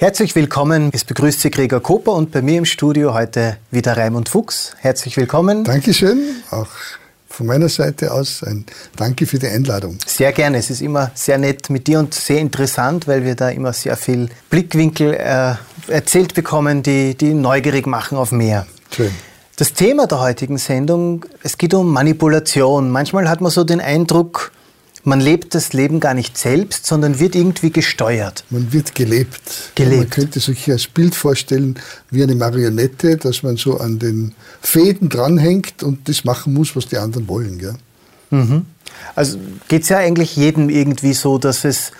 Herzlich willkommen. Es begrüßt Sie Gregor Koper und bei mir im Studio heute wieder Raimund Fuchs. Herzlich willkommen. Dankeschön. Auch von meiner Seite aus ein Danke für die Einladung. Sehr gerne. Es ist immer sehr nett mit dir und sehr interessant, weil wir da immer sehr viel Blickwinkel äh, erzählt bekommen, die, die neugierig machen auf mehr. Schön. Das Thema der heutigen Sendung, es geht um Manipulation. Manchmal hat man so den Eindruck, man lebt das Leben gar nicht selbst, sondern wird irgendwie gesteuert. Man wird gelebt. Gelebt. Man könnte sich als Bild vorstellen wie eine Marionette, dass man so an den Fäden dranhängt und das machen muss, was die anderen wollen. Gell? Mhm. Also geht es ja eigentlich jedem irgendwie so, dass es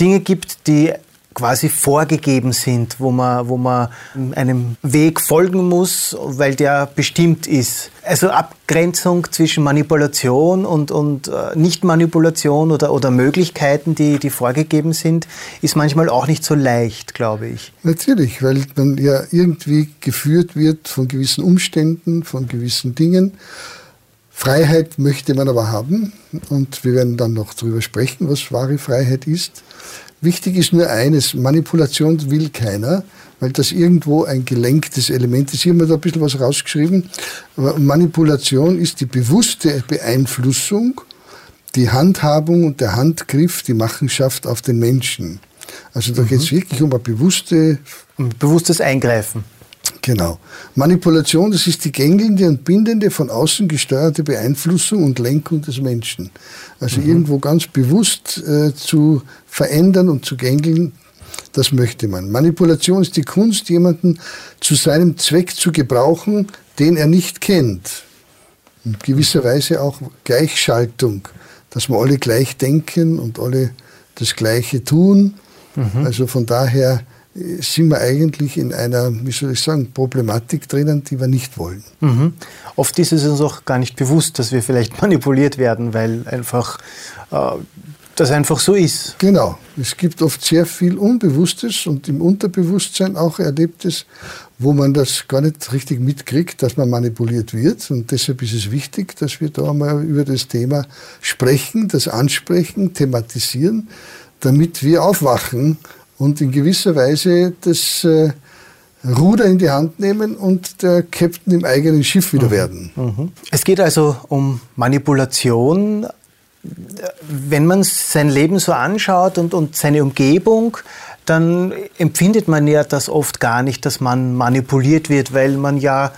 Dinge gibt, die quasi vorgegeben sind, wo man, wo man einem Weg folgen muss, weil der bestimmt ist. Also Abgrenzung zwischen Manipulation und, und äh, Nicht-Manipulation oder, oder Möglichkeiten, die, die vorgegeben sind, ist manchmal auch nicht so leicht, glaube ich. Natürlich, weil man ja irgendwie geführt wird von gewissen Umständen, von gewissen Dingen. Freiheit möchte man aber haben und wir werden dann noch darüber sprechen, was wahre Freiheit ist. Wichtig ist nur eines, Manipulation will keiner, weil das irgendwo ein gelenktes Element ist. Hier haben wir da ein bisschen was rausgeschrieben. Manipulation ist die bewusste Beeinflussung, die Handhabung und der Handgriff, die Machenschaft auf den Menschen. Also da mhm. geht es wirklich um ein bewusste, um bewusstes Eingreifen. Genau. Manipulation, das ist die gängelnde und bindende, von außen gesteuerte Beeinflussung und Lenkung des Menschen. Also mhm. irgendwo ganz bewusst äh, zu verändern und zu gängeln, das möchte man. Manipulation ist die Kunst, jemanden zu seinem Zweck zu gebrauchen, den er nicht kennt. In gewisser Weise auch Gleichschaltung, dass wir alle gleich denken und alle das Gleiche tun. Mhm. Also von daher sind wir eigentlich in einer, wie soll ich sagen, Problematik drinnen, die wir nicht wollen. Mhm. Oft ist es uns auch gar nicht bewusst, dass wir vielleicht manipuliert werden, weil einfach äh, das einfach so ist. Genau. Es gibt oft sehr viel Unbewusstes und im Unterbewusstsein auch Erlebtes, wo man das gar nicht richtig mitkriegt, dass man manipuliert wird. Und deshalb ist es wichtig, dass wir da mal über das Thema sprechen, das ansprechen, thematisieren, damit wir aufwachen und in gewisser Weise das äh, Ruder in die Hand nehmen und der Captain im eigenen Schiff wieder mhm. werden. Mhm. Es geht also um Manipulation. Wenn man sein Leben so anschaut und, und seine Umgebung, dann empfindet man ja das oft gar nicht, dass man manipuliert wird, weil man ja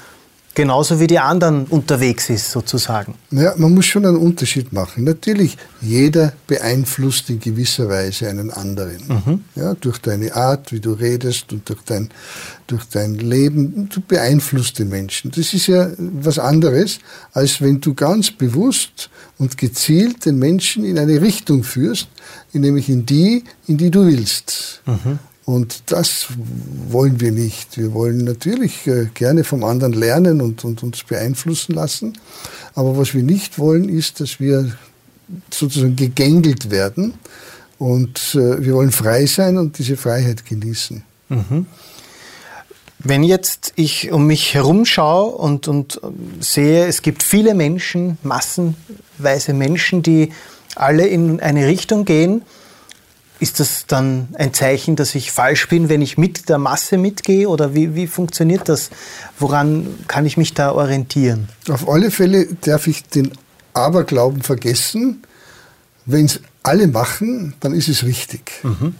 genauso wie die anderen unterwegs ist, sozusagen. Ja, man muss schon einen Unterschied machen. Natürlich, jeder beeinflusst in gewisser Weise einen anderen. Mhm. Ja, durch deine Art, wie du redest und durch dein, durch dein Leben. Du beeinflusst den Menschen. Das ist ja was anderes, als wenn du ganz bewusst und gezielt den Menschen in eine Richtung führst, nämlich in die, in die du willst. Mhm. Und das wollen wir nicht. Wir wollen natürlich äh, gerne vom anderen lernen und, und uns beeinflussen lassen. Aber was wir nicht wollen, ist, dass wir sozusagen gegängelt werden. Und äh, wir wollen frei sein und diese Freiheit genießen. Mhm. Wenn jetzt ich um mich herum schaue und, und sehe, es gibt viele Menschen, massenweise Menschen, die alle in eine Richtung gehen, ist das dann ein Zeichen, dass ich falsch bin, wenn ich mit der Masse mitgehe? Oder wie, wie funktioniert das? Woran kann ich mich da orientieren? Auf alle Fälle darf ich den Aberglauben vergessen. Wenn es alle machen, dann ist es richtig. Mhm.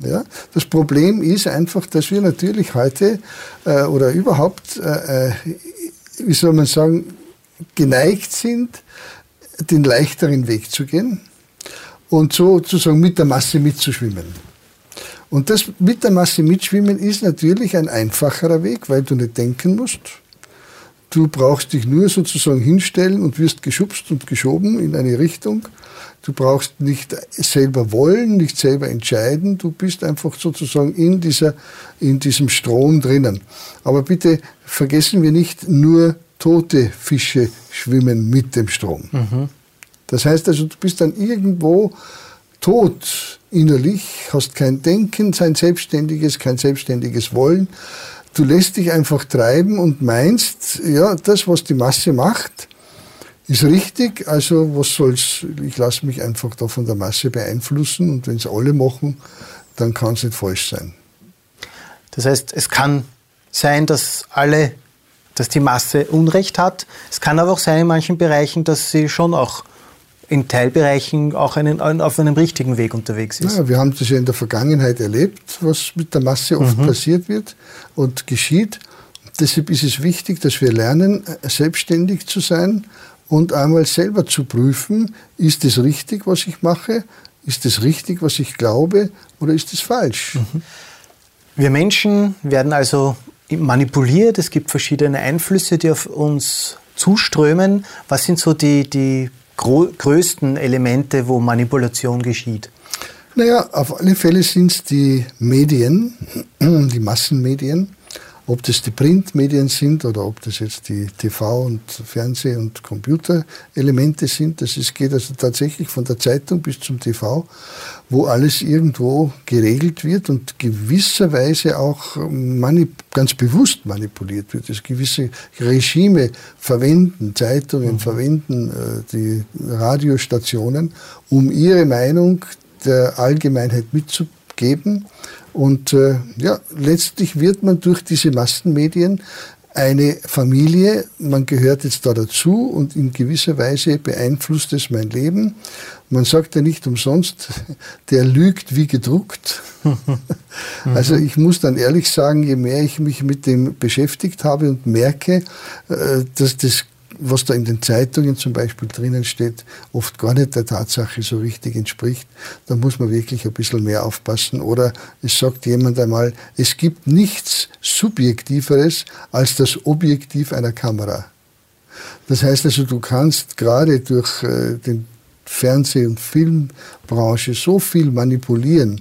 Ja? Das Problem ist einfach, dass wir natürlich heute äh, oder überhaupt, äh, äh wie soll man sagen, geneigt sind, den leichteren Weg zu gehen und sozusagen mit der Masse mitzuschwimmen. Und das mit der Masse mitschwimmen ist natürlich ein einfacherer Weg, weil du nicht denken musst. Du brauchst dich nur sozusagen hinstellen und wirst geschubst und geschoben in eine Richtung. Du brauchst nicht selber wollen, nicht selber entscheiden. Du bist einfach sozusagen in dieser, in diesem Strom drinnen. Aber bitte vergessen wir nicht, nur tote Fische schwimmen mit dem Strom. Mhm. Das heißt also, du bist dann irgendwo tot innerlich, hast kein Denken, kein selbstständiges, kein selbstständiges Wollen. Du lässt dich einfach treiben und meinst, ja, das, was die Masse macht, ist richtig, also was soll's, ich lasse mich einfach da von der Masse beeinflussen und wenn es alle machen, dann kann es nicht falsch sein. Das heißt, es kann sein, dass alle, dass die Masse Unrecht hat. Es kann aber auch sein in manchen Bereichen, dass sie schon auch in Teilbereichen auch einen, auf einem richtigen Weg unterwegs ist. Ja, wir haben das ja in der Vergangenheit erlebt, was mit der Masse oft mhm. passiert wird und geschieht. Deshalb ist es wichtig, dass wir lernen, selbstständig zu sein und einmal selber zu prüfen, ist es richtig, was ich mache? Ist es richtig, was ich glaube? Oder ist es falsch? Mhm. Wir Menschen werden also manipuliert. Es gibt verschiedene Einflüsse, die auf uns zuströmen. Was sind so die, die größten Elemente, wo Manipulation geschieht? Naja, auf alle Fälle sind es die Medien, die Massenmedien, ob das die Printmedien sind oder ob das jetzt die TV- und Fernseh- und Computerelemente sind. Das ist, geht also tatsächlich von der Zeitung bis zum TV, wo alles irgendwo geregelt wird und gewisserweise auch ganz bewusst manipuliert wird. Dass gewisse Regime verwenden, Zeitungen mhm. verwenden, äh, die Radiostationen, um ihre Meinung der Allgemeinheit mitzugeben und äh, ja, letztlich wird man durch diese Massenmedien eine Familie, man gehört jetzt da dazu und in gewisser Weise beeinflusst es mein Leben. Man sagt ja nicht umsonst, der lügt wie gedruckt. also ich muss dann ehrlich sagen, je mehr ich mich mit dem beschäftigt habe und merke, äh, dass das was da in den Zeitungen zum Beispiel drinnen steht, oft gar nicht der Tatsache so richtig entspricht, da muss man wirklich ein bisschen mehr aufpassen. Oder es sagt jemand einmal, es gibt nichts Subjektiveres als das Objektiv einer Kamera. Das heißt also, du kannst gerade durch äh, den Fernseh- und Filmbranche so viel manipulieren.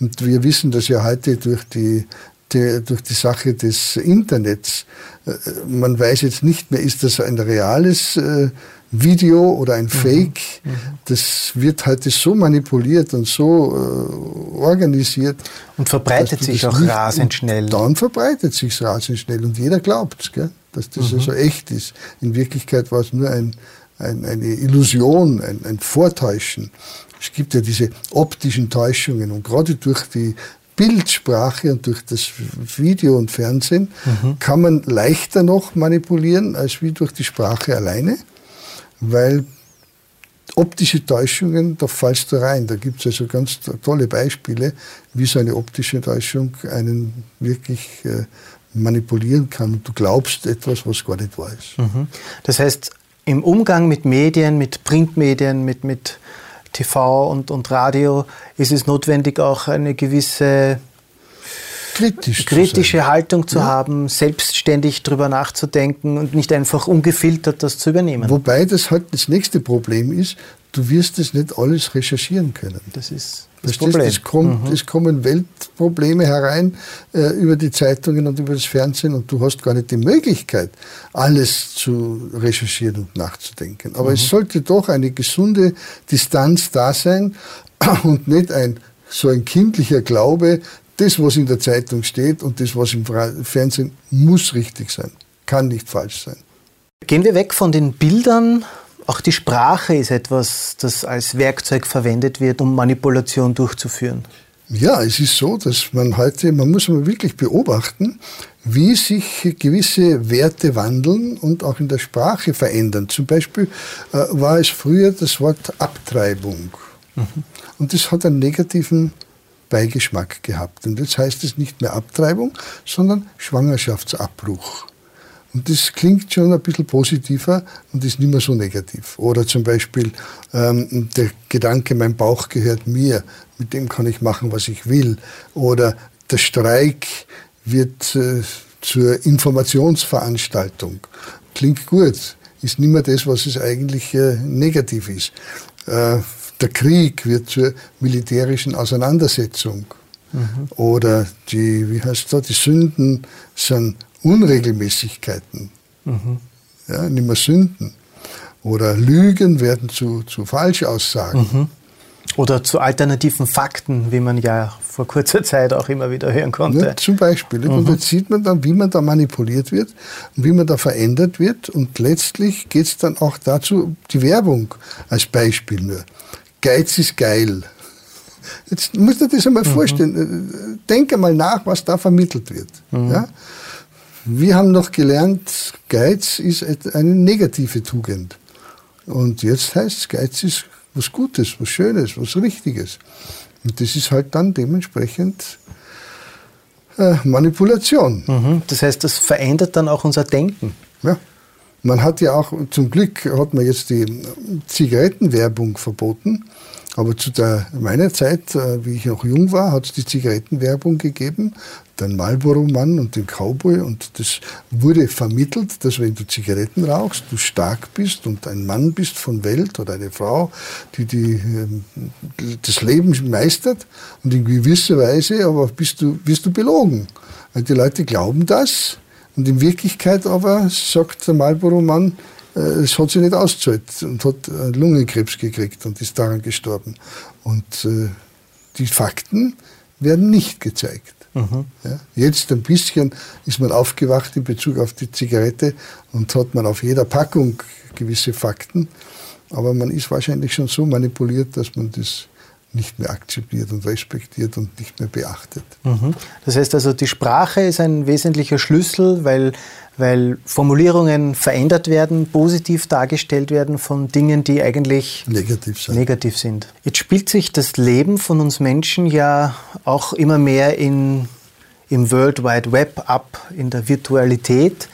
Und wir wissen das ja heute durch die die, durch die Sache des Internets. Äh, man weiß jetzt nicht mehr, ist das ein reales äh, Video oder ein mhm. Fake. Mhm. Das wird heute so manipuliert und so äh, organisiert. Und verbreitet sich auch rasend schnell. Dann verbreitet sich rasend schnell und jeder glaubt es, dass das mhm. also echt ist. In Wirklichkeit war es nur ein, ein, eine Illusion, ein, ein Vortäuschen. Es gibt ja diese optischen Täuschungen und gerade durch die Bildsprache und durch das Video und Fernsehen mhm. kann man leichter noch manipulieren als wie durch die Sprache alleine, weil optische Täuschungen, da fallst du rein. Da gibt es also ganz tolle Beispiele, wie so eine optische Täuschung einen wirklich äh, manipulieren kann und du glaubst etwas, was gar nicht wahr ist. Mhm. Das heißt, im Umgang mit Medien, mit Printmedien, mit, mit TV und, und Radio ist es notwendig, auch eine gewisse Kritisch kritische zu Haltung zu ja. haben, selbstständig darüber nachzudenken und nicht einfach ungefiltert das zu übernehmen. Wobei das halt das nächste Problem ist, du wirst es nicht alles recherchieren können. Das ist das Problem. Es, kommt, mhm. es kommen Weltprobleme herein äh, über die Zeitungen und über das Fernsehen und du hast gar nicht die Möglichkeit, alles zu recherchieren und nachzudenken. Aber mhm. es sollte doch eine gesunde Distanz da sein und nicht ein so ein kindlicher Glaube, das, was in der Zeitung steht und das, was im Fernsehen muss richtig sein, kann nicht falsch sein. Gehen wir weg von den Bildern auch die Sprache ist etwas, das als Werkzeug verwendet wird, um Manipulation durchzuführen. Ja, es ist so, dass man heute, man muss mal wirklich beobachten, wie sich gewisse Werte wandeln und auch in der Sprache verändern. Zum Beispiel äh, war es früher das Wort Abtreibung. Mhm. Und das hat einen negativen Beigeschmack gehabt. Und jetzt heißt es nicht mehr Abtreibung, sondern Schwangerschaftsabbruch. Und das klingt schon ein bisschen positiver und ist nicht mehr so negativ. Oder zum Beispiel ähm, der Gedanke, mein Bauch gehört mir, mit dem kann ich machen, was ich will. Oder der Streik wird äh, zur Informationsveranstaltung. Klingt gut, ist nicht mehr das, was es eigentlich äh, negativ ist. Äh, der Krieg wird zur militärischen Auseinandersetzung. Mhm. Oder die, wie heißt das, die Sünden sind Unregelmäßigkeiten, mhm. ja, nicht mehr Sünden. Oder Lügen werden zu, zu Falschaussagen. Mhm. Oder zu alternativen Fakten, wie man ja vor kurzer Zeit auch immer wieder hören konnte. Ja, zum Beispiel. Mhm. Und jetzt sieht man dann, wie man da manipuliert wird und wie man da verändert wird. Und letztlich geht es dann auch dazu, die Werbung als Beispiel nur. Geiz ist geil. Jetzt musst du dir das einmal mhm. vorstellen. Denk einmal nach, was da vermittelt wird. Mhm. Ja? Wir haben noch gelernt, Geiz ist eine negative Tugend. Und jetzt heißt es, Geiz ist was Gutes, was Schönes, was Richtiges. Und das ist halt dann dementsprechend äh, Manipulation. Mhm. Das heißt, das verändert dann auch unser Denken. Ja. Man hat ja auch, zum Glück hat man jetzt die Zigarettenwerbung verboten. Aber zu der, meiner Zeit, äh, wie ich noch jung war, hat es die Zigarettenwerbung gegeben, den Marlboro-Mann und den Cowboy. Und das wurde vermittelt, dass wenn du Zigaretten rauchst, du stark bist und ein Mann bist von Welt oder eine Frau, die, die ähm, das Leben meistert. Und in gewisser Weise aber bist du, wirst du belogen. Weil die Leute glauben das. Und in Wirklichkeit aber sagt der Marlboro-Mann, es hat sich nicht ausgezahlt und hat äh, Lungenkrebs gekriegt und ist daran gestorben. Und äh, die Fakten werden nicht gezeigt. Mhm. Ja, jetzt ein bisschen ist man aufgewacht in Bezug auf die Zigarette und hat man auf jeder Packung gewisse Fakten, aber man ist wahrscheinlich schon so manipuliert, dass man das nicht mehr akzeptiert und respektiert und nicht mehr beachtet. Mhm. Das heißt also, die Sprache ist ein wesentlicher Schlüssel, weil, weil Formulierungen verändert werden, positiv dargestellt werden von Dingen, die eigentlich negativ, negativ sind. Jetzt spielt sich das Leben von uns Menschen ja auch immer mehr in, im World Wide Web ab, in der Virtualität.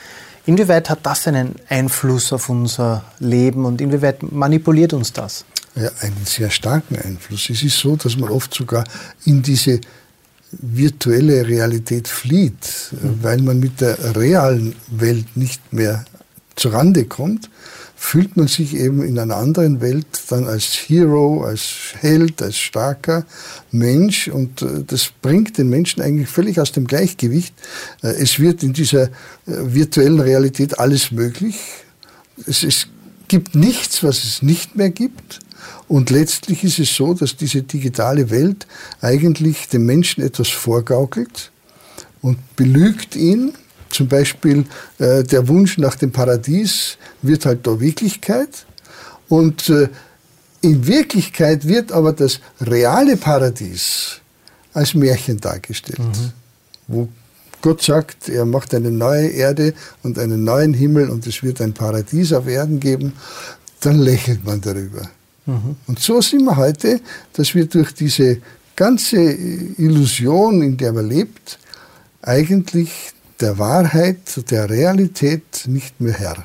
Inwieweit hat das einen Einfluss auf unser Leben und inwieweit manipuliert uns das? Ja, einen sehr starken Einfluss. Es ist so, dass man oft sogar in diese virtuelle Realität flieht, mhm. weil man mit der realen Welt nicht mehr zurande kommt, fühlt man sich eben in einer anderen Welt dann als Hero, als Held, als starker Mensch und äh, das bringt den Menschen eigentlich völlig aus dem Gleichgewicht. Äh, es wird in dieser äh, virtuellen Realität alles möglich. Es, es gibt nichts, was es nicht mehr gibt. Und letztlich ist es so, dass diese digitale Welt eigentlich dem Menschen etwas vorgaukelt und belügt ihn. Zum Beispiel äh, der Wunsch nach dem Paradies wird halt da Wirklichkeit. Und äh, in Wirklichkeit wird aber das reale Paradies als Märchen dargestellt, mhm. wo Gott sagt, er macht eine neue Erde und einen neuen Himmel und es wird ein Paradies auf Erden geben, dann lächelt man darüber. Mhm. Und so sind wir heute, dass wir durch diese ganze Illusion, in der man lebt, eigentlich der Wahrheit, der Realität nicht mehr Herr.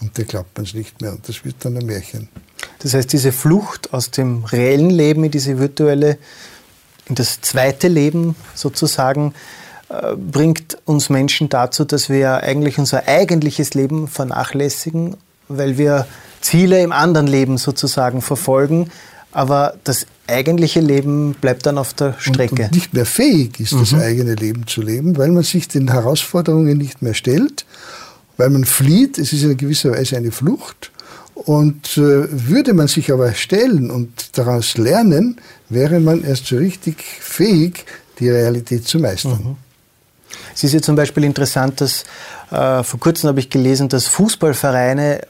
Und da glaubt man es nicht mehr und das wird dann ein Märchen. Das heißt, diese Flucht aus dem reellen Leben in diese virtuelle, in das zweite Leben sozusagen, äh, bringt uns Menschen dazu, dass wir eigentlich unser eigentliches Leben vernachlässigen, weil wir Ziele im anderen Leben sozusagen verfolgen, aber das eigentliche Leben bleibt dann auf der Strecke. Und, und nicht mehr fähig ist, mhm. das eigene Leben zu leben, weil man sich den Herausforderungen nicht mehr stellt, weil man flieht. Es ist in gewisser Weise eine Flucht. Und äh, würde man sich aber stellen und daraus lernen, wäre man erst so richtig fähig, die Realität zu meistern. Mhm. Es ist ja zum Beispiel interessant, dass äh, vor kurzem habe ich gelesen, dass Fußballvereine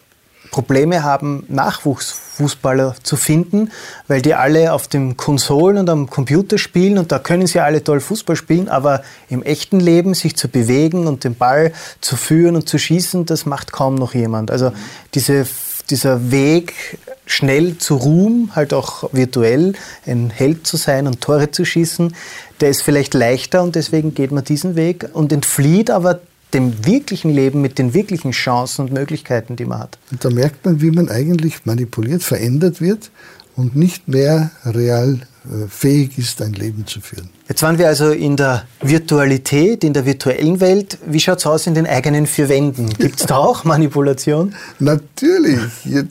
Probleme haben, Nachwuchsfußballer zu finden, weil die alle auf dem Konsolen und am Computer spielen und da können sie alle toll Fußball spielen, aber im echten Leben sich zu bewegen und den Ball zu führen und zu schießen, das macht kaum noch jemand. Also diese, dieser Weg schnell zu Ruhm, halt auch virtuell ein Held zu sein und Tore zu schießen, der ist vielleicht leichter und deswegen geht man diesen Weg und entflieht aber dem wirklichen Leben mit den wirklichen Chancen und Möglichkeiten, die man hat. Und da merkt man, wie man eigentlich manipuliert, verändert wird und nicht mehr real fähig ist, ein Leben zu führen. Jetzt waren wir also in der Virtualität, in der virtuellen Welt. Wie schaut es aus in den eigenen vier Wänden? Gibt es da auch Manipulation? Natürlich.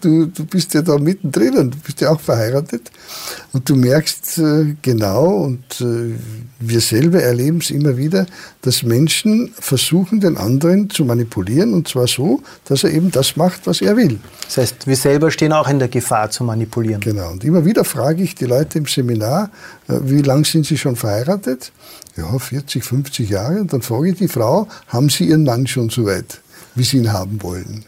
Du, du bist ja da mittendrin und du bist ja auch verheiratet. Und du merkst äh, genau, und äh, wir selber erleben es immer wieder, dass Menschen versuchen, den anderen zu manipulieren. Und zwar so, dass er eben das macht, was er will. Das heißt, wir selber stehen auch in der Gefahr zu manipulieren. Genau. Und immer wieder frage ich die Leute im Seminar, äh, wie lange sind sie schon verheiratet? Ja, 40, 50 Jahre. Und dann frage ich die Frau, haben Sie Ihren Mann schon so weit, wie Sie ihn haben wollen?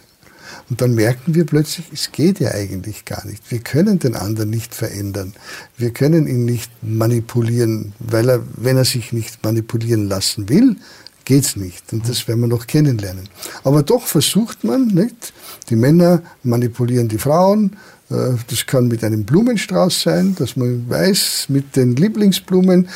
Und dann merken wir plötzlich, es geht ja eigentlich gar nicht. Wir können den anderen nicht verändern. Wir können ihn nicht manipulieren, weil er, wenn er sich nicht manipulieren lassen will, geht's nicht. Und das werden wir noch kennenlernen. Aber doch versucht man, nicht? Die Männer manipulieren die Frauen. Äh, das kann mit einem Blumenstrauß sein, dass man weiß, mit den Lieblingsblumen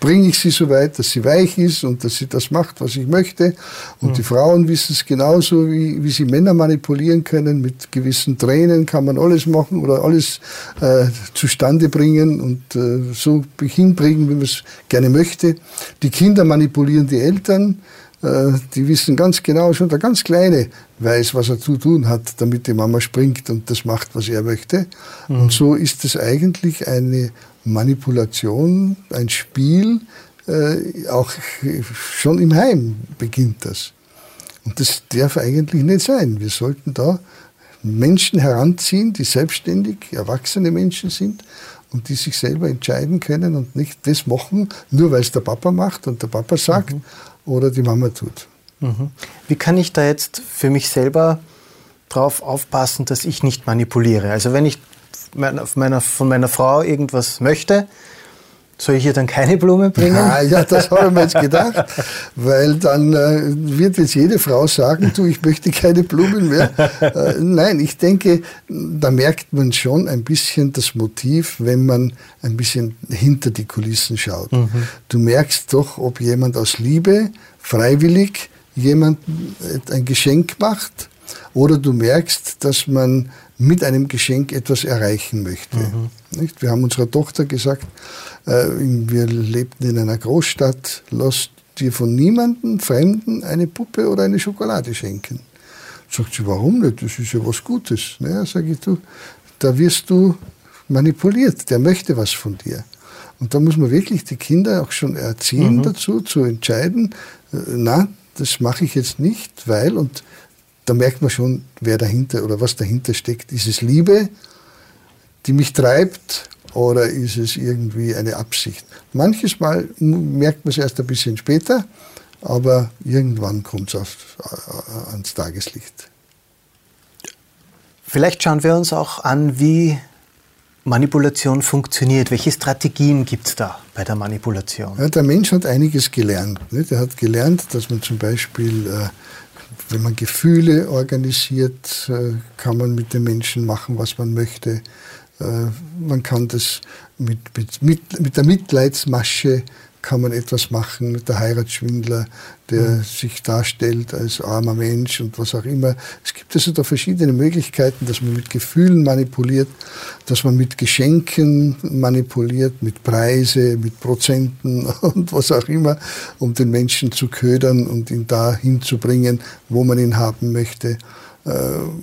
bringe ich sie so weit, dass sie weich ist und dass sie das macht, was ich möchte. Und mhm. die Frauen wissen es genauso, wie, wie sie Männer manipulieren können. Mit gewissen Tränen kann man alles machen oder alles äh, zustande bringen und äh, so hinbringen, wie man es gerne möchte. Die Kinder manipulieren die Eltern. Äh, die wissen ganz genau, schon der ganz Kleine weiß, was er zu tun hat, damit die Mama springt und das macht, was er möchte. Mhm. Und so ist es eigentlich eine Manipulation, ein Spiel, äh, auch schon im Heim beginnt das. Und das darf eigentlich nicht sein. Wir sollten da Menschen heranziehen, die selbstständig erwachsene Menschen sind und die sich selber entscheiden können und nicht das machen, nur weil es der Papa macht und der Papa sagt mhm. Oder die Mama tut. Mhm. Wie kann ich da jetzt für mich selber darauf aufpassen, dass ich nicht manipuliere? Also wenn ich meiner, von meiner Frau irgendwas möchte, soll ich ihr dann keine Blume bringen? Ja, ja das habe ich mir jetzt gedacht, weil dann äh, wird jetzt jede Frau sagen, du, ich möchte keine Blumen mehr. Äh, nein, ich denke, da merkt man schon ein bisschen das Motiv, wenn man ein bisschen hinter die Kulissen schaut. Mhm. Du merkst doch, ob jemand aus Liebe freiwillig jemandem ein Geschenk macht oder du merkst, dass man mit einem Geschenk etwas erreichen möchte. Mhm. Nicht? Wir haben unserer Tochter gesagt, äh, wir lebten in einer Großstadt, lass dir von niemandem Fremden eine Puppe oder eine Schokolade schenken. Sagt sie, warum nicht? Das ist ja was Gutes. Naja, sage ich, du, da wirst du manipuliert, der möchte was von dir. Und da muss man wirklich die Kinder auch schon erziehen mhm. dazu, zu entscheiden, äh, na, das mache ich jetzt nicht, weil, und da merkt man schon, wer dahinter oder was dahinter steckt. Ist es Liebe, die mich treibt, oder ist es irgendwie eine Absicht? Manches Mal merkt man es erst ein bisschen später, aber irgendwann kommt es äh, ans Tageslicht. Vielleicht schauen wir uns auch an, wie Manipulation funktioniert. Welche Strategien gibt es da bei der Manipulation? Ja, der Mensch hat einiges gelernt. Nicht? Er hat gelernt, dass man zum Beispiel äh, wenn man Gefühle organisiert, äh, kann man mit den Menschen machen, was man möchte. Äh, man kann das mit, mit, mit der Mitleidsmasche kann man etwas machen mit der Heiratsschwindler, der mhm. sich darstellt als armer Mensch und was auch immer. Es gibt also da verschiedene Möglichkeiten, dass man mit Gefühlen manipuliert, dass man mit Geschenken manipuliert, mit Preise, mit Prozenten und was auch immer, um den Menschen zu ködern und ihn dahin zu bringen, wo man ihn haben möchte. Äh,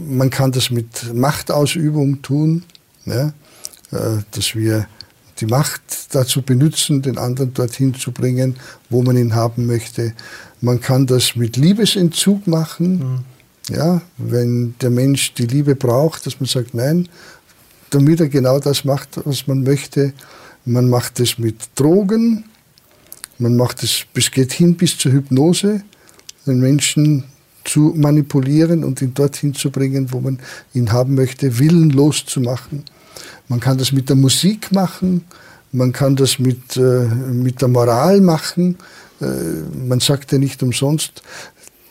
man kann das mit Machtausübung tun, ja, äh, dass wir die Macht dazu benutzen, den anderen dorthin zu bringen, wo man ihn haben möchte. Man kann das mit Liebesentzug machen. Mhm. Ja, wenn der Mensch die Liebe braucht, dass man sagt, nein, damit er genau das macht, was man möchte. Man macht es mit Drogen. Man macht es, es geht hin bis zur Hypnose, den Menschen zu manipulieren und ihn dorthin zu bringen, wo man ihn haben möchte, willenlos zu machen. Man kann das mit der Musik machen, man kann das mit, äh, mit der Moral machen. Äh, man sagt ja nicht umsonst,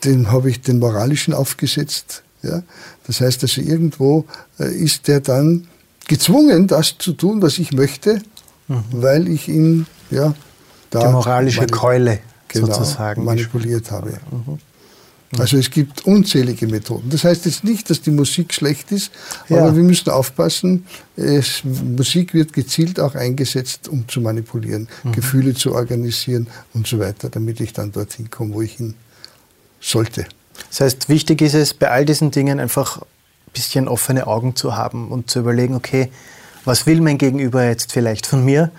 den habe ich den moralischen aufgesetzt. Ja? Das heißt also, irgendwo äh, ist der dann gezwungen, das zu tun, was ich möchte, mhm. weil ich ihn ja, da. Die moralische Keule genau, sozusagen manipuliert habe. Mhm. Also es gibt unzählige Methoden. Das heißt jetzt nicht, dass die Musik schlecht ist, ja. aber wir müssen aufpassen. Es, Musik wird gezielt auch eingesetzt, um zu manipulieren, mhm. Gefühle zu organisieren und so weiter, damit ich dann dorthin komme, wo ich hin sollte. Das heißt, wichtig ist es, bei all diesen Dingen einfach ein bisschen offene Augen zu haben und zu überlegen, okay, was will mein Gegenüber jetzt vielleicht von mir?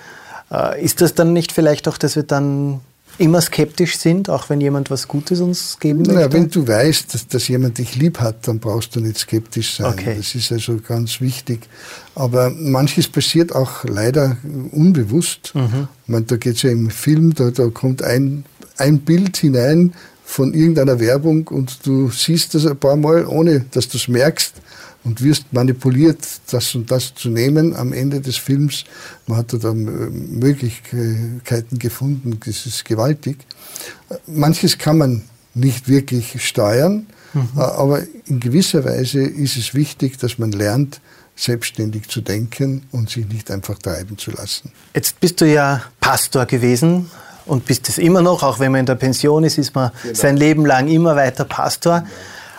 Äh, ist das dann nicht vielleicht auch, dass wir dann immer skeptisch sind, auch wenn jemand was Gutes uns geben möchte? Naja, wenn du weißt, dass, dass jemand dich lieb hat, dann brauchst du nicht skeptisch sein. Okay. Das ist also ganz wichtig. Aber manches passiert auch leider unbewusst. Mhm. Ich meine, da geht es ja im Film, da, da kommt ein, ein Bild hinein, von irgendeiner Werbung und du siehst das ein paar Mal, ohne dass du es merkst und wirst manipuliert, das und das zu nehmen am Ende des Films. Man hat da Möglichkeiten gefunden, das ist gewaltig. Manches kann man nicht wirklich steuern, mhm. aber in gewisser Weise ist es wichtig, dass man lernt, selbstständig zu denken und sich nicht einfach treiben zu lassen. Jetzt bist du ja Pastor gewesen und bist es immer noch, auch wenn man in der Pension ist, ist man genau. sein Leben lang immer weiter Pastor. Genau.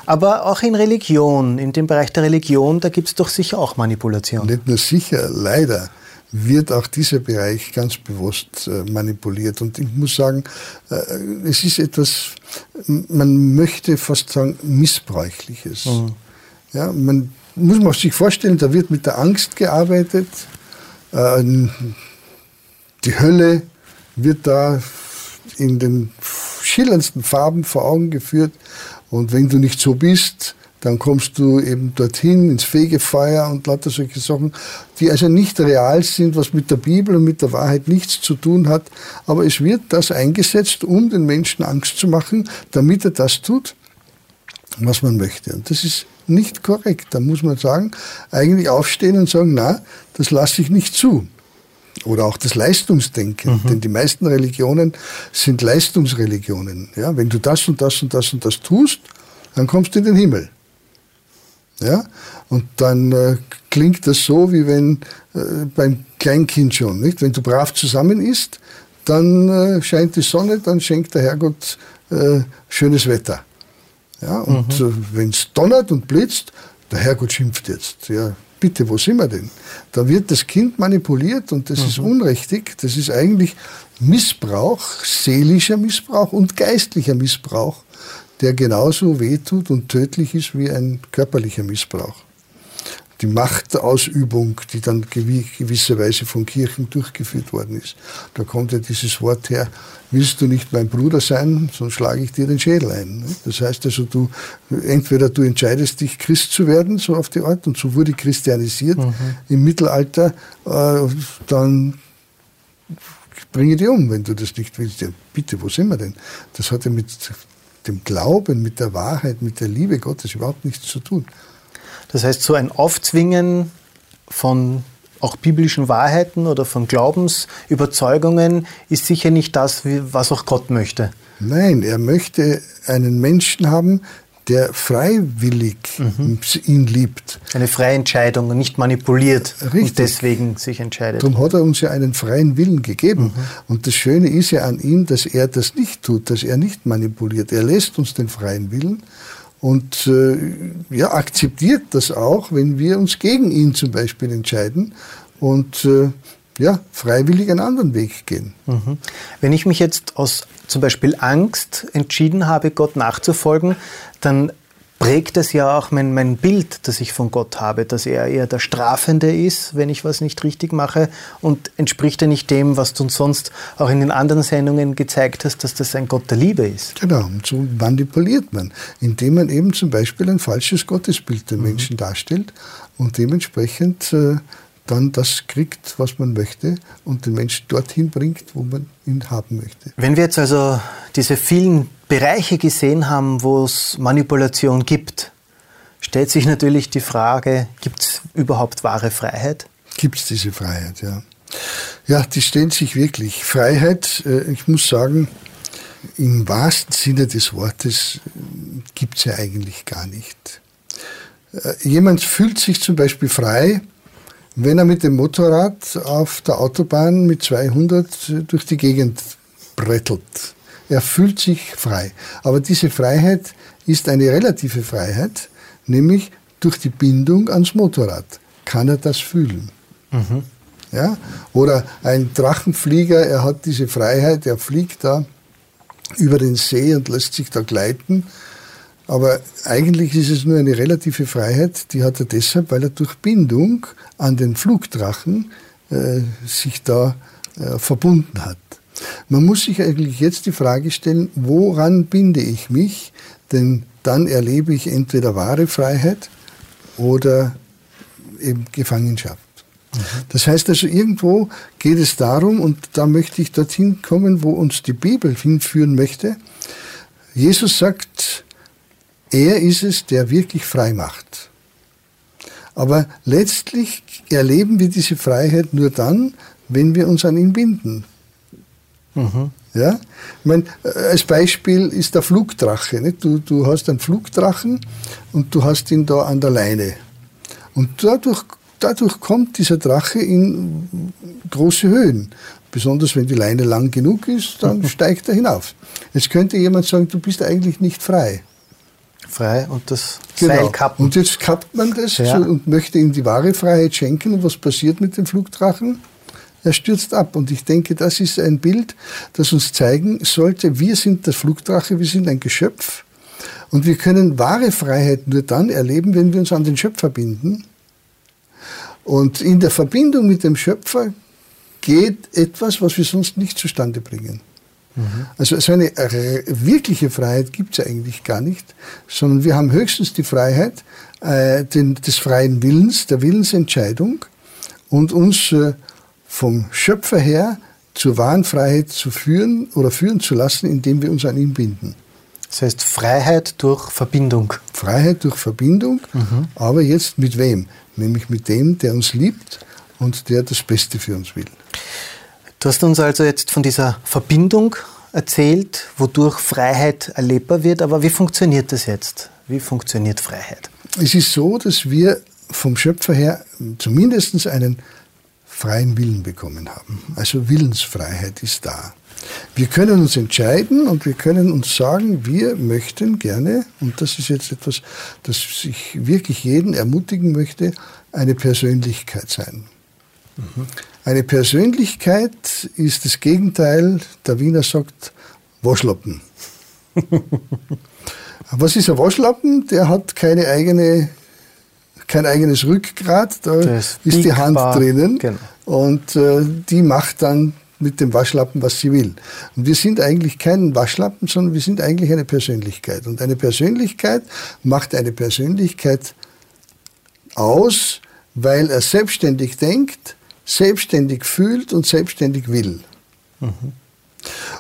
Aber auch in Religion, in dem Bereich der Religion, da gibt es doch sicher auch Manipulation. Nicht nur sicher, leider wird auch dieser Bereich ganz bewusst äh, manipuliert. Und ich muss sagen, äh, es ist etwas, man möchte fast sagen, missbräuchliches. Mhm. Ja, man muss man sich vorstellen, da wird mit der Angst gearbeitet. Äh, die Hölle wird da in den schillerndsten Farben vor Augen geführt. Und wenn du nicht so bist, dann kommst du eben dorthin ins Fegefeuer und lauter solche Sachen, die also nicht real sind, was mit der Bibel und mit der Wahrheit nichts zu tun hat. Aber es wird das eingesetzt, um den Menschen Angst zu machen, damit er das tut, was man möchte. Und das ist nicht korrekt. Da muss man sagen, eigentlich aufstehen und sagen, na, das lasse ich nicht zu. Oder auch das Leistungsdenken. Mhm. Denn die meisten Religionen sind Leistungsreligionen. Ja, wenn du das und das und das und das tust, dann kommst du in den Himmel. Ja? Und dann äh, klingt das so, wie wenn äh, beim Kleinkind schon. Nicht? Wenn du brav zusammen isst, dann äh, scheint die Sonne, dann schenkt der Herrgott äh, schönes Wetter. Ja, und mhm. wenn es donnert und blitzt, der Herrgott schimpft jetzt. Ja, bitte, wo sind wir denn? Da wird das Kind manipuliert und das mhm. ist unrichtig. Das ist eigentlich Missbrauch, seelischer Missbrauch und geistlicher Missbrauch, der genauso wehtut und tödlich ist wie ein körperlicher Missbrauch die Machtausübung, die dann gewisserweise von Kirchen durchgeführt worden ist. Da kommt ja dieses Wort her, willst du nicht mein Bruder sein, sonst schlage ich dir den Schädel ein. Das heißt also, du, entweder du entscheidest dich, Christ zu werden, so auf die Art, und so wurde christianisiert mhm. im Mittelalter, äh, dann bringe dich um, wenn du das nicht willst. Ja, bitte, wo sind wir denn? Das hat ja mit dem Glauben, mit der Wahrheit, mit der Liebe Gottes überhaupt nichts zu tun. Das heißt, so ein Aufzwingen von auch biblischen Wahrheiten oder von Glaubensüberzeugungen ist sicher nicht das, was auch Gott möchte. Nein, er möchte einen Menschen haben, der freiwillig mhm. ihn liebt. Eine freie Entscheidung und nicht manipuliert Richtig. und deswegen sich entscheidet. Darum hat er uns ja einen freien Willen gegeben. Mhm. Und das Schöne ist ja an ihm, dass er das nicht tut, dass er nicht manipuliert. Er lässt uns den freien Willen und äh, ja, akzeptiert das auch, wenn wir uns gegen ihn zum Beispiel entscheiden und äh, ja, freiwillig einen anderen Weg gehen. Mhm. Wenn ich mich jetzt aus zum Beispiel Angst entschieden habe, Gott nachzufolgen, dann prägt das ja auch mein, mein Bild, das ich von Gott habe, dass er eher der Strafende ist, wenn ich was nicht richtig mache und entspricht er nicht dem, was du uns sonst auch in den anderen Sendungen gezeigt hast, dass das ein Gott der Liebe ist. Genau, und so manipuliert man, indem man eben zum Beispiel ein falsches Gottesbild der mhm. Menschen darstellt und dementsprechend äh, dann das kriegt, was man möchte und den Menschen dorthin bringt, wo man ihn haben möchte. Wenn wir jetzt also diese vielen Bereiche gesehen haben, wo es Manipulation gibt, stellt sich natürlich die Frage, gibt es überhaupt wahre Freiheit? Gibt es diese Freiheit, ja. Ja, die stellt sich wirklich. Freiheit, äh, ich muss sagen, im wahrsten Sinne des Wortes äh, gibt es ja eigentlich gar nicht. Äh, jemand fühlt sich zum Beispiel frei, wenn er mit dem Motorrad auf der Autobahn mit 200 durch die Gegend brettelt. Er fühlt sich frei. Aber diese Freiheit ist eine relative Freiheit, nämlich durch die Bindung ans Motorrad kann er das fühlen. Mhm. Ja? Oder ein Drachenflieger, er hat diese Freiheit, er fliegt da über den See und lässt sich da gleiten. Aber eigentlich ist es nur eine relative Freiheit, die hat er deshalb, weil er durch Bindung an den Flugdrachen äh, sich da äh, verbunden hat. Man muss sich eigentlich jetzt die Frage stellen, woran binde ich mich? Denn dann erlebe ich entweder wahre Freiheit oder eben Gefangenschaft. Mhm. Das heißt also, irgendwo geht es darum, und da möchte ich dorthin kommen, wo uns die Bibel hinführen möchte. Jesus sagt, er ist es, der wirklich frei macht. Aber letztlich erleben wir diese Freiheit nur dann, wenn wir uns an ihn binden. Mhm. Ja? Ich meine, äh, als Beispiel ist der Flugdrache. Nicht? Du, du hast einen Flugdrachen und du hast ihn da an der Leine. Und dadurch, dadurch kommt dieser Drache in große Höhen. Besonders wenn die Leine lang genug ist, dann mhm. steigt er hinauf. Jetzt könnte jemand sagen, du bist eigentlich nicht frei. Frei und das genau. Seil kappen. Und jetzt kappt man das ja. und möchte ihm die wahre Freiheit schenken. Und was passiert mit dem Flugdrachen? Er stürzt ab. Und ich denke, das ist ein Bild, das uns zeigen sollte, wir sind der Flugdrache, wir sind ein Geschöpf. Und wir können wahre Freiheit nur dann erleben, wenn wir uns an den Schöpfer binden. Und in der Verbindung mit dem Schöpfer geht etwas, was wir sonst nicht zustande bringen. Mhm. Also so eine wirkliche Freiheit gibt es eigentlich gar nicht, sondern wir haben höchstens die Freiheit äh, den, des freien Willens, der Willensentscheidung und uns äh, vom Schöpfer her zur wahren Freiheit zu führen oder führen zu lassen, indem wir uns an ihn binden. Das heißt Freiheit durch Verbindung. Freiheit durch Verbindung, mhm. aber jetzt mit wem? Nämlich mit dem, der uns liebt und der das Beste für uns will. Du hast uns also jetzt von dieser Verbindung erzählt, wodurch Freiheit erlebbar wird, aber wie funktioniert das jetzt? Wie funktioniert Freiheit? Es ist so, dass wir vom Schöpfer her zumindest einen freien Willen bekommen haben. Also Willensfreiheit ist da. Wir können uns entscheiden und wir können uns sagen, wir möchten gerne, und das ist jetzt etwas, das ich wirklich jeden ermutigen möchte, eine Persönlichkeit sein. Mhm. Eine Persönlichkeit ist das Gegenteil, der Wiener sagt, Waschlappen. Was ist ein Waschlappen? Der hat keine eigene, kein eigenes Rückgrat, da ist, ist die Hand drinnen genau. und äh, die macht dann mit dem Waschlappen, was sie will. Und wir sind eigentlich kein Waschlappen, sondern wir sind eigentlich eine Persönlichkeit. Und eine Persönlichkeit macht eine Persönlichkeit aus, weil er selbstständig denkt, selbstständig fühlt und selbstständig will. Mhm.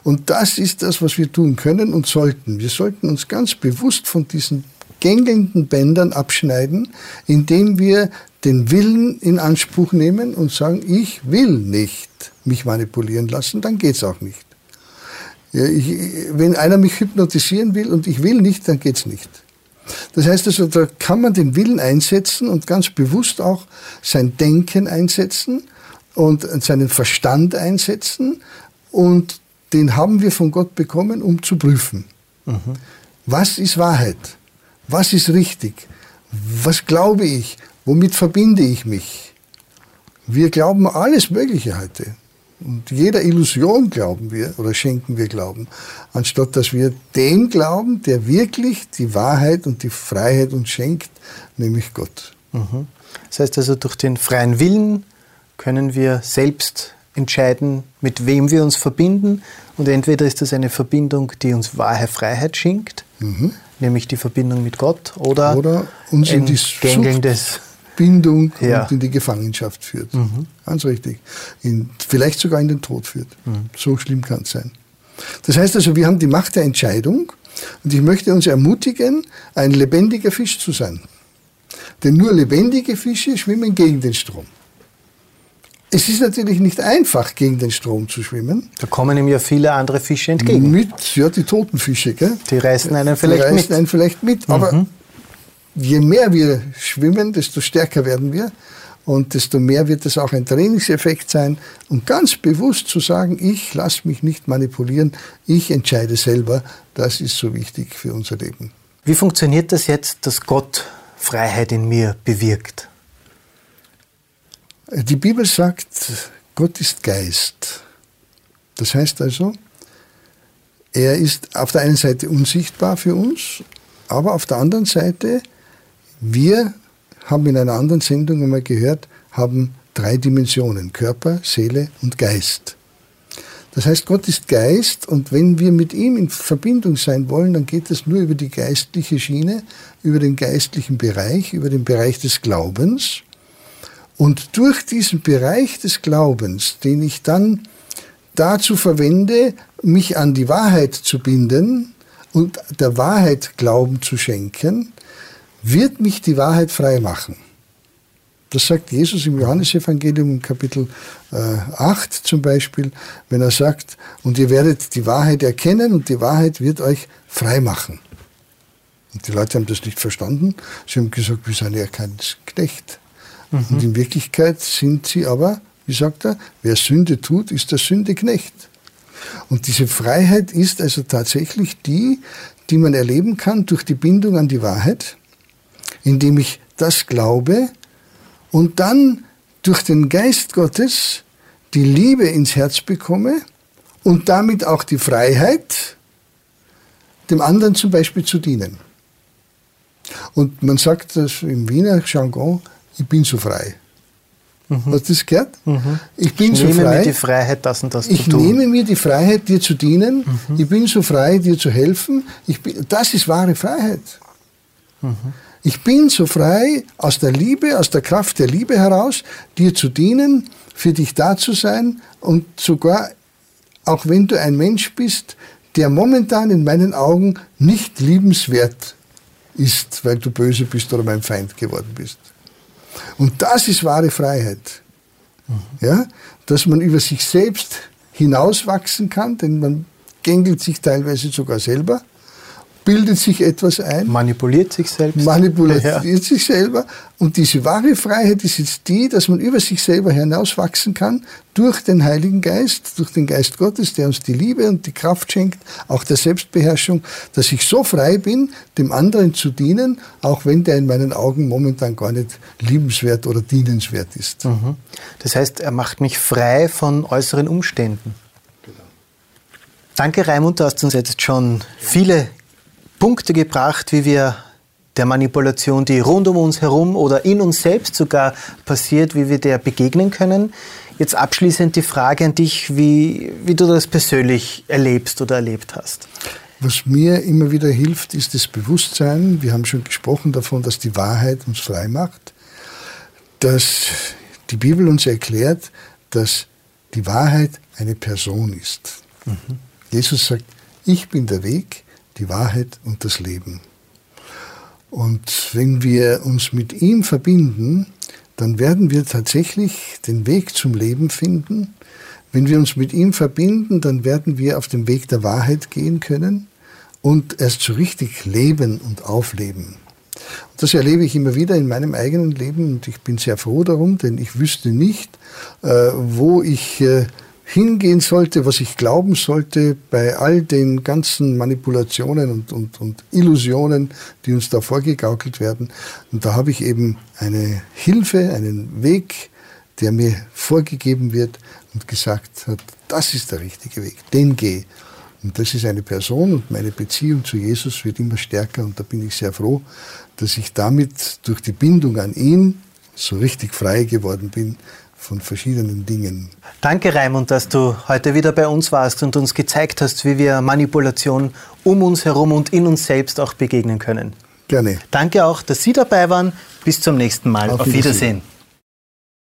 Und das ist das, was wir tun können und sollten. Wir sollten uns ganz bewusst von diesen gängelnden Bändern abschneiden, indem wir den Willen in Anspruch nehmen und sagen, ich will nicht mich manipulieren lassen, dann geht es auch nicht. Ich, wenn einer mich hypnotisieren will und ich will nicht, dann geht es nicht. Das heißt also, da kann man den Willen einsetzen und ganz bewusst auch sein Denken einsetzen und seinen Verstand einsetzen und den haben wir von Gott bekommen, um zu prüfen. Mhm. Was ist Wahrheit? Was ist richtig? Was glaube ich? Womit verbinde ich mich? Wir glauben alles Mögliche heute. Und jeder Illusion glauben wir oder schenken wir Glauben, anstatt dass wir dem glauben, der wirklich die Wahrheit und die Freiheit uns schenkt, nämlich Gott. Mhm. Das heißt also, durch den freien Willen können wir selbst entscheiden, mit wem wir uns verbinden. Und entweder ist das eine Verbindung, die uns wahre Freiheit schenkt, mhm. nämlich die Verbindung mit Gott, oder, oder uns in die gängelndes Bindung ja. und in die Gefangenschaft führt. Mhm. Ganz richtig. In, vielleicht sogar in den Tod führt. Mhm. So schlimm kann es sein. Das heißt also, wir haben die Macht der Entscheidung und ich möchte uns ermutigen, ein lebendiger Fisch zu sein. Denn nur lebendige Fische schwimmen gegen den Strom. Es ist natürlich nicht einfach, gegen den Strom zu schwimmen. Da kommen ihm ja viele andere Fische entgegen. Mit, ja, die toten Fische, gell? Die reißen einen vielleicht die reißen mit. einen vielleicht mit. Aber mhm. je mehr wir schwimmen, desto stärker werden wir. Und desto mehr wird es auch ein Trainingseffekt sein. Und ganz bewusst zu sagen, ich lasse mich nicht manipulieren, ich entscheide selber, das ist so wichtig für unser Leben. Wie funktioniert das jetzt, dass Gott Freiheit in mir bewirkt? Die Bibel sagt, Gott ist Geist. Das heißt also, er ist auf der einen Seite unsichtbar für uns, aber auf der anderen Seite, wir haben in einer anderen Sendung einmal gehört, haben drei Dimensionen, Körper, Seele und Geist. Das heißt, Gott ist Geist und wenn wir mit ihm in Verbindung sein wollen, dann geht es nur über die geistliche Schiene, über den geistlichen Bereich, über den Bereich des Glaubens. Und durch diesen Bereich des Glaubens, den ich dann dazu verwende, mich an die Wahrheit zu binden, und der Wahrheit Glauben zu schenken, wird mich die Wahrheit frei machen. Das sagt Jesus im Johannesevangelium Kapitel äh, 8 zum Beispiel, wenn er sagt, und ihr werdet die Wahrheit erkennen und die Wahrheit wird euch frei machen. Und die Leute haben das nicht verstanden. Sie haben gesagt, wir sind ja kein Knecht. Mhm. Und in Wirklichkeit sind sie aber, wie sagt er, wer Sünde tut, ist der Sündeknecht. Und diese Freiheit ist also tatsächlich die, die man erleben kann durch die Bindung an die Wahrheit, indem ich das glaube und dann durch den Geist Gottes die Liebe ins Herz bekomme und damit auch die Freiheit, dem anderen zum Beispiel zu dienen. Und man sagt das im Wiener Jargon, ich bin so frei. Mhm. Hast du das gehört? Mhm. Ich bin ich so nehme frei. mir die Freiheit, das und das ich zu tun. Ich nehme mir die Freiheit, dir zu dienen. Mhm. Ich bin so frei, dir zu helfen. Bin, das ist wahre Freiheit. Mhm. Ich bin so frei, aus der Liebe, aus der Kraft der Liebe heraus, dir zu dienen, für dich da zu sein und sogar, auch wenn du ein Mensch bist, der momentan in meinen Augen nicht liebenswert ist, weil du böse bist oder mein Feind geworden bist. Und das ist wahre Freiheit. Mhm. Ja? Dass man über sich selbst hinauswachsen kann, denn man gängelt sich teilweise sogar selber bildet sich etwas ein. Manipuliert sich selbst. Manipuliert ja. sich selber. Und diese wahre Freiheit ist jetzt die, dass man über sich selber hinauswachsen kann durch den Heiligen Geist, durch den Geist Gottes, der uns die Liebe und die Kraft schenkt, auch der Selbstbeherrschung, dass ich so frei bin, dem anderen zu dienen, auch wenn der in meinen Augen momentan gar nicht liebenswert oder dienenswert ist. Mhm. Das heißt, er macht mich frei von äußeren Umständen. Genau. Danke, Raimund, du hast uns jetzt schon viele Punkte gebracht, wie wir der Manipulation, die rund um uns herum oder in uns selbst sogar passiert, wie wir der begegnen können. Jetzt abschließend die Frage an dich, wie, wie du das persönlich erlebst oder erlebt hast. Was mir immer wieder hilft, ist das Bewusstsein. Wir haben schon gesprochen davon, dass die Wahrheit uns frei macht, dass die Bibel uns erklärt, dass die Wahrheit eine Person ist. Mhm. Jesus sagt, ich bin der Weg, die Wahrheit und das Leben. Und wenn wir uns mit ihm verbinden, dann werden wir tatsächlich den Weg zum Leben finden. Wenn wir uns mit ihm verbinden, dann werden wir auf dem Weg der Wahrheit gehen können und erst so richtig leben und aufleben. Das erlebe ich immer wieder in meinem eigenen Leben und ich bin sehr froh darum, denn ich wüsste nicht, äh, wo ich äh, hingehen sollte, was ich glauben sollte bei all den ganzen Manipulationen und, und, und Illusionen, die uns da vorgegaukelt werden. Und da habe ich eben eine Hilfe, einen Weg, der mir vorgegeben wird und gesagt hat, das ist der richtige Weg, den geh. Und das ist eine Person und meine Beziehung zu Jesus wird immer stärker und da bin ich sehr froh, dass ich damit durch die Bindung an ihn so richtig frei geworden bin von verschiedenen Dingen. Danke, Raimund, dass du heute wieder bei uns warst und uns gezeigt hast, wie wir Manipulation um uns herum und in uns selbst auch begegnen können. Gerne. Danke auch, dass Sie dabei waren. Bis zum nächsten Mal. Auf, Auf Wiedersehen. Wiedersehen.